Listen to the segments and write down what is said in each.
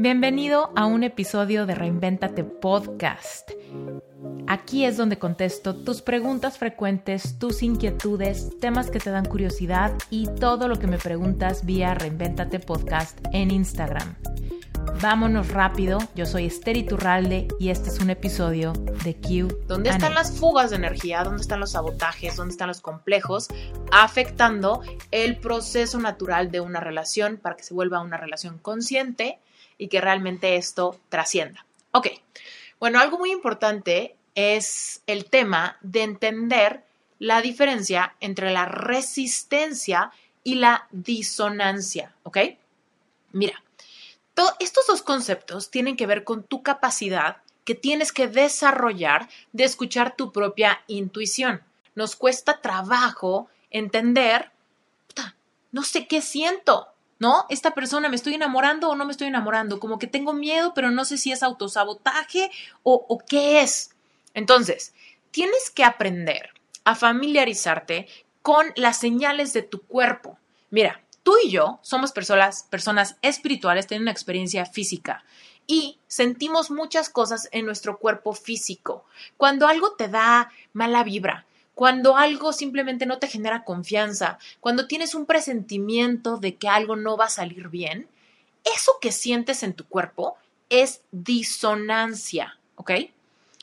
Bienvenido a un episodio de Reinventate Podcast. Aquí es donde contesto tus preguntas frecuentes, tus inquietudes, temas que te dan curiosidad y todo lo que me preguntas vía Reinventate Podcast en Instagram. Vámonos rápido, yo soy Esther Iturralde y este es un episodio de Q. ¿Dónde están las fugas de energía? ¿Dónde están los sabotajes? ¿Dónde están los complejos? Afectando el proceso natural de una relación para que se vuelva una relación consciente y que realmente esto trascienda. Ok, bueno, algo muy importante es el tema de entender la diferencia entre la resistencia y la disonancia, ¿ok? Mira, estos dos conceptos tienen que ver con tu capacidad que tienes que desarrollar de escuchar tu propia intuición. Nos cuesta trabajo entender, no sé qué siento, ¿no? Esta persona me estoy enamorando o no me estoy enamorando, como que tengo miedo, pero no sé si es autosabotaje o, o qué es. Entonces, tienes que aprender a familiarizarte con las señales de tu cuerpo. Mira, tú y yo somos personas, personas espirituales, tienen una experiencia física y sentimos muchas cosas en nuestro cuerpo físico. Cuando algo te da mala vibra, cuando algo simplemente no te genera confianza, cuando tienes un presentimiento de que algo no va a salir bien, eso que sientes en tu cuerpo es disonancia, ¿ok?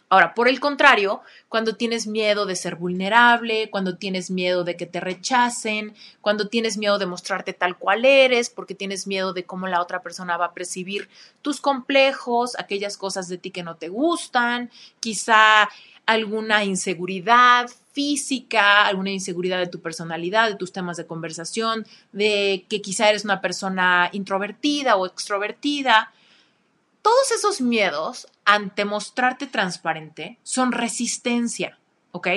Ahora, por el contrario, cuando tienes miedo de ser vulnerable, cuando tienes miedo de que te rechacen, cuando tienes miedo de mostrarte tal cual eres, porque tienes miedo de cómo la otra persona va a percibir tus complejos, aquellas cosas de ti que no te gustan, quizá alguna inseguridad física, alguna inseguridad de tu personalidad, de tus temas de conversación, de que quizá eres una persona introvertida o extrovertida. Todos esos miedos ante mostrarte transparente son resistencia, ¿ok?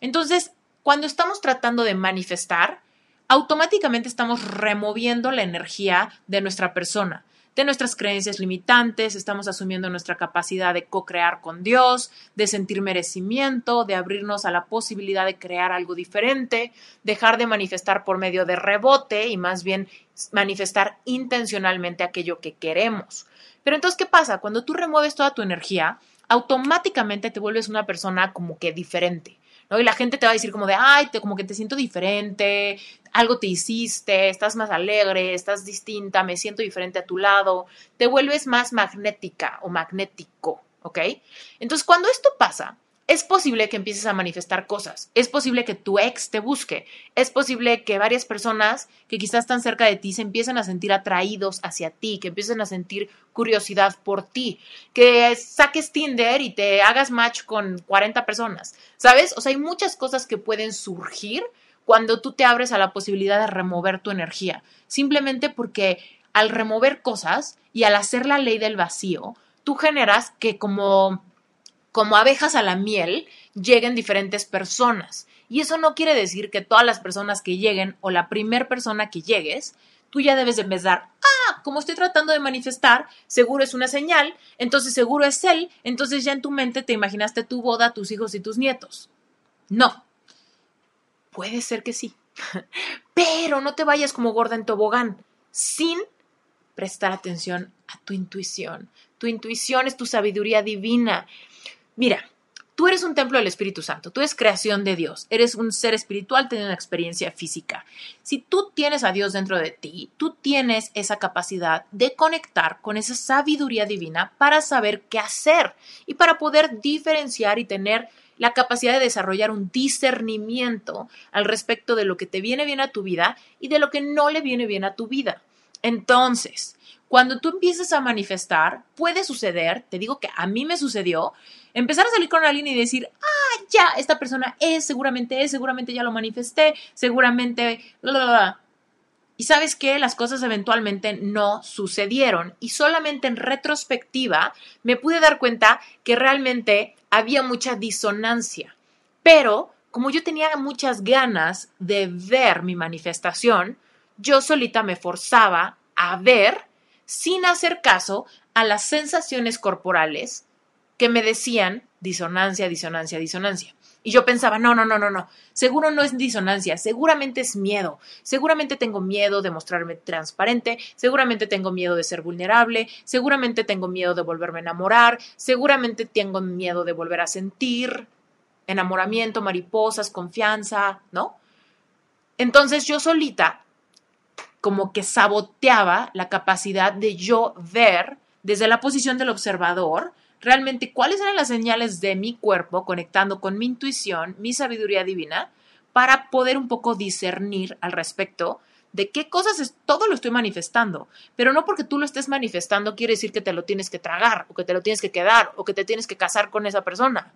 Entonces, cuando estamos tratando de manifestar, automáticamente estamos removiendo la energía de nuestra persona de nuestras creencias limitantes, estamos asumiendo nuestra capacidad de co-crear con Dios, de sentir merecimiento, de abrirnos a la posibilidad de crear algo diferente, dejar de manifestar por medio de rebote y más bien manifestar intencionalmente aquello que queremos. Pero entonces, ¿qué pasa? Cuando tú remueves toda tu energía, automáticamente te vuelves una persona como que diferente. ¿No? Y la gente te va a decir como de, ay, te, como que te siento diferente, algo te hiciste, estás más alegre, estás distinta, me siento diferente a tu lado, te vuelves más magnética o magnético, ¿ok? Entonces, cuando esto pasa, es posible que empieces a manifestar cosas, es posible que tu ex te busque, es posible que varias personas que quizás están cerca de ti se empiecen a sentir atraídos hacia ti, que empiecen a sentir curiosidad por ti, que saques Tinder y te hagas match con 40 personas, ¿sabes? O sea, hay muchas cosas que pueden surgir cuando tú te abres a la posibilidad de remover tu energía, simplemente porque al remover cosas y al hacer la ley del vacío, tú generas que como como abejas a la miel, lleguen diferentes personas. Y eso no quiere decir que todas las personas que lleguen o la primer persona que llegues, tú ya debes de empezar, ah, como estoy tratando de manifestar, seguro es una señal, entonces seguro es él, entonces ya en tu mente te imaginaste tu boda, tus hijos y tus nietos. No. Puede ser que sí. Pero no te vayas como gorda en tobogán, sin prestar atención a tu intuición. Tu intuición es tu sabiduría divina. Mira, tú eres un templo del Espíritu Santo, tú eres creación de Dios, eres un ser espiritual teniendo una experiencia física. Si tú tienes a Dios dentro de ti, tú tienes esa capacidad de conectar con esa sabiduría divina para saber qué hacer y para poder diferenciar y tener la capacidad de desarrollar un discernimiento al respecto de lo que te viene bien a tu vida y de lo que no le viene bien a tu vida. Entonces, cuando tú empiezas a manifestar, puede suceder, te digo que a mí me sucedió, empezar a salir con alguien y decir, ah, ya, esta persona es, seguramente es, seguramente ya lo manifesté, seguramente, Y sabes que las cosas eventualmente no sucedieron y solamente en retrospectiva me pude dar cuenta que realmente había mucha disonancia. Pero como yo tenía muchas ganas de ver mi manifestación, yo solita me forzaba a ver sin hacer caso a las sensaciones corporales que me decían disonancia, disonancia, disonancia. Y yo pensaba, no, no, no, no, no, seguro no es disonancia, seguramente es miedo, seguramente tengo miedo de mostrarme transparente, seguramente tengo miedo de ser vulnerable, seguramente tengo miedo de volverme a enamorar, seguramente tengo miedo de volver a sentir enamoramiento, mariposas, confianza, ¿no? Entonces yo solita como que saboteaba la capacidad de yo ver desde la posición del observador realmente cuáles eran las señales de mi cuerpo conectando con mi intuición, mi sabiduría divina, para poder un poco discernir al respecto de qué cosas es, todo lo estoy manifestando, pero no porque tú lo estés manifestando quiere decir que te lo tienes que tragar o que te lo tienes que quedar o que te tienes que casar con esa persona.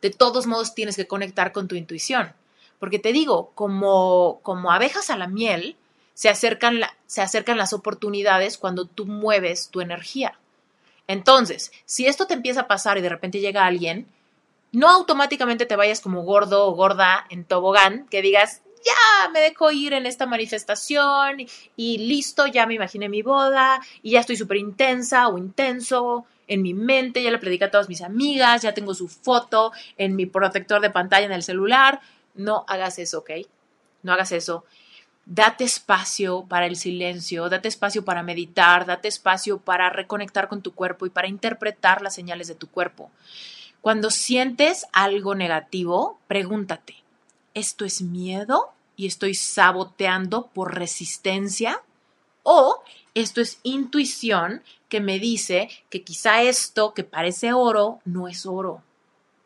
De todos modos tienes que conectar con tu intuición, porque te digo, como como abejas a la miel, se acercan, se acercan las oportunidades cuando tú mueves tu energía. Entonces, si esto te empieza a pasar y de repente llega alguien, no automáticamente te vayas como gordo o gorda en tobogán, que digas, ya me dejo ir en esta manifestación y, listo, ya me imaginé mi boda y ya estoy súper intensa o intenso en mi mente, ya le prediqué a todas mis amigas, ya tengo su foto en mi protector de pantalla en el celular. No hagas eso, ¿ok? No hagas eso date espacio para el silencio, date espacio para meditar, date espacio para reconectar con tu cuerpo y para interpretar las señales de tu cuerpo. Cuando sientes algo negativo, pregúntate, ¿esto es miedo y estoy saboteando por resistencia? ¿O esto es intuición que me dice que quizá esto que parece oro no es oro?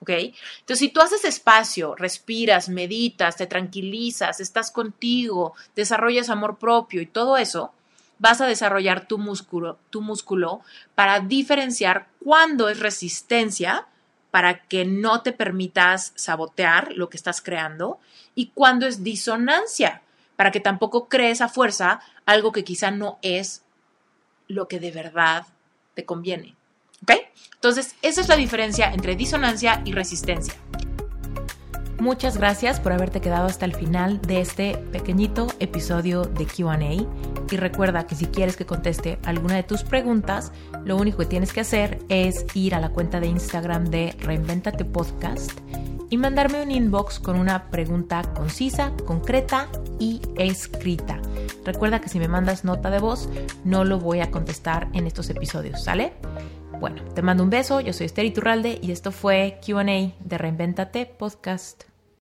¿Ok? Entonces, si tú haces espacio, respiras, meditas, te tranquilizas, estás contigo, desarrollas amor propio y todo eso, vas a desarrollar tu músculo, tu músculo para diferenciar cuándo es resistencia para que no te permitas sabotear lo que estás creando y cuándo es disonancia para que tampoco crees a fuerza algo que quizá no es lo que de verdad te conviene. ¿Ok? Entonces, esa es la diferencia entre disonancia y resistencia. Muchas gracias por haberte quedado hasta el final de este pequeñito episodio de QA. Y recuerda que si quieres que conteste alguna de tus preguntas, lo único que tienes que hacer es ir a la cuenta de Instagram de Reinventate Podcast y mandarme un inbox con una pregunta concisa, concreta y escrita. Recuerda que si me mandas nota de voz, no lo voy a contestar en estos episodios, ¿sale? Bueno, te mando un beso, yo soy Esther Iturralde y esto fue QA de Reinventate Podcast.